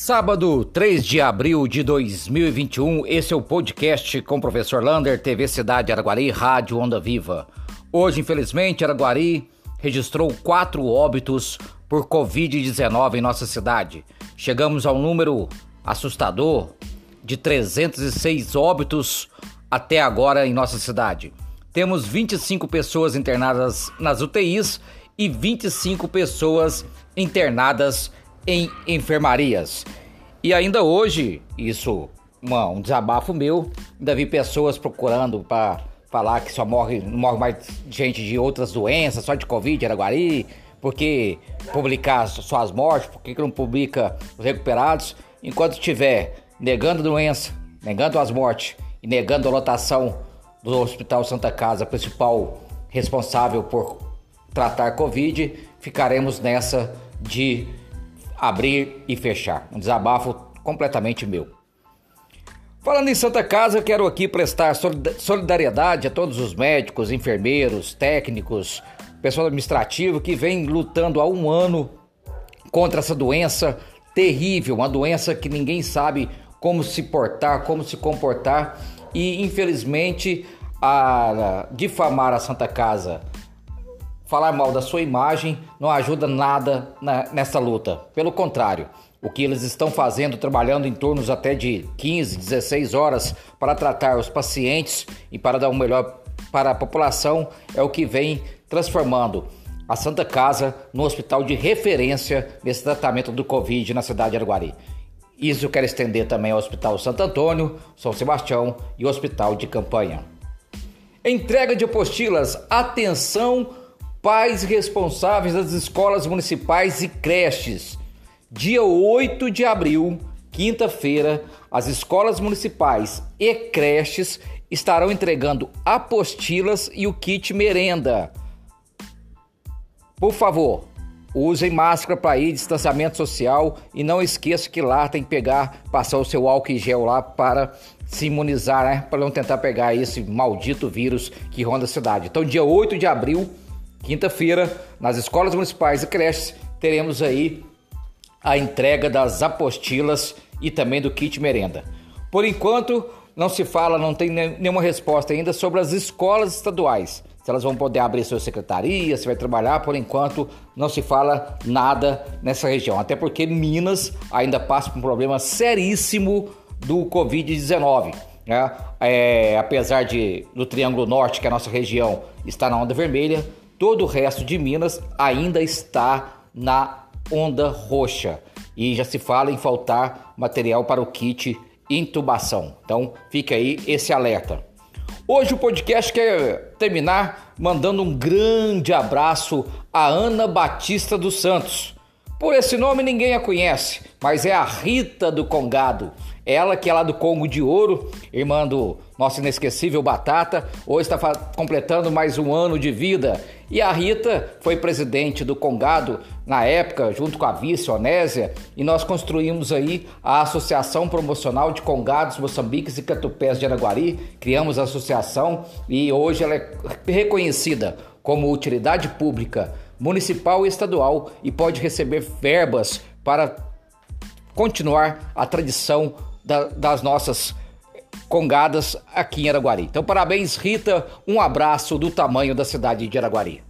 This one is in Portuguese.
Sábado, 3 de abril de 2021, esse é o podcast com o professor Lander, TV Cidade Araguari, Rádio Onda Viva. Hoje, infelizmente, Araguari registrou quatro óbitos por Covid-19 em nossa cidade. Chegamos ao número assustador de 306 óbitos até agora em nossa cidade. Temos 25 pessoas internadas nas UTIs e 25 pessoas internadas em enfermarias. E ainda hoje, isso uma, um desabafo meu, ainda vi pessoas procurando para falar que só morre, morre mais gente de outras doenças, só de Covid, Araguari, porque publicar só as mortes, por que não publica os recuperados, enquanto estiver negando doença, negando as mortes e negando a lotação do Hospital Santa Casa, principal responsável por tratar Covid, ficaremos nessa de abrir e fechar. Um desabafo completamente meu. Falando em Santa Casa, quero aqui prestar solidariedade a todos os médicos, enfermeiros, técnicos, pessoal administrativo que vem lutando há um ano contra essa doença terrível, uma doença que ninguém sabe como se portar, como se comportar e infelizmente a difamar a Santa Casa falar mal da sua imagem não ajuda nada na, nessa luta. Pelo contrário, o que eles estão fazendo, trabalhando em turnos até de 15, 16 horas para tratar os pacientes e para dar o um melhor para a população, é o que vem transformando a Santa Casa no hospital de referência nesse tratamento do Covid na cidade de Araguari. Isso eu quero estender também ao Hospital Santo Antônio, São Sebastião e o Hospital de Campanha. Entrega de apostilas, atenção pais responsáveis das escolas municipais e creches. Dia 8 de abril, quinta-feira, as escolas municipais e creches estarão entregando apostilas e o kit merenda. Por favor, usem máscara para ir, distanciamento social e não esqueça que lá tem que pegar, passar o seu álcool em gel lá para se imunizar, né? Para não tentar pegar esse maldito vírus que ronda a cidade. Então, dia 8 de abril, Quinta-feira, nas escolas municipais e creches, teremos aí a entrega das apostilas e também do kit merenda. Por enquanto, não se fala, não tem nenhuma resposta ainda sobre as escolas estaduais. Se elas vão poder abrir suas secretarias, se vai trabalhar, por enquanto não se fala nada nessa região. Até porque Minas ainda passa por um problema seríssimo do Covid-19. Né? É, apesar de do Triângulo Norte, que é a nossa região, está na onda vermelha, Todo o resto de Minas ainda está na onda roxa e já se fala em faltar material para o kit intubação. Então fica aí esse alerta. Hoje o podcast quer terminar mandando um grande abraço a Ana Batista dos Santos. Por esse nome ninguém a conhece, mas é a Rita do Congado. Ela que é lá do Congo de Ouro, irmã do nosso inesquecível Batata, hoje está completando mais um ano de vida. E a Rita foi presidente do Congado na época, junto com a vice Onésia, e nós construímos aí a Associação Promocional de Congados, Moçambiques e Catupés de Araguari. Criamos a associação e hoje ela é reconhecida como utilidade pública municipal e estadual e pode receber verbas para continuar a tradição da, das nossas congadas aqui em Araguari. Então, parabéns, Rita. Um abraço do tamanho da cidade de Araguari.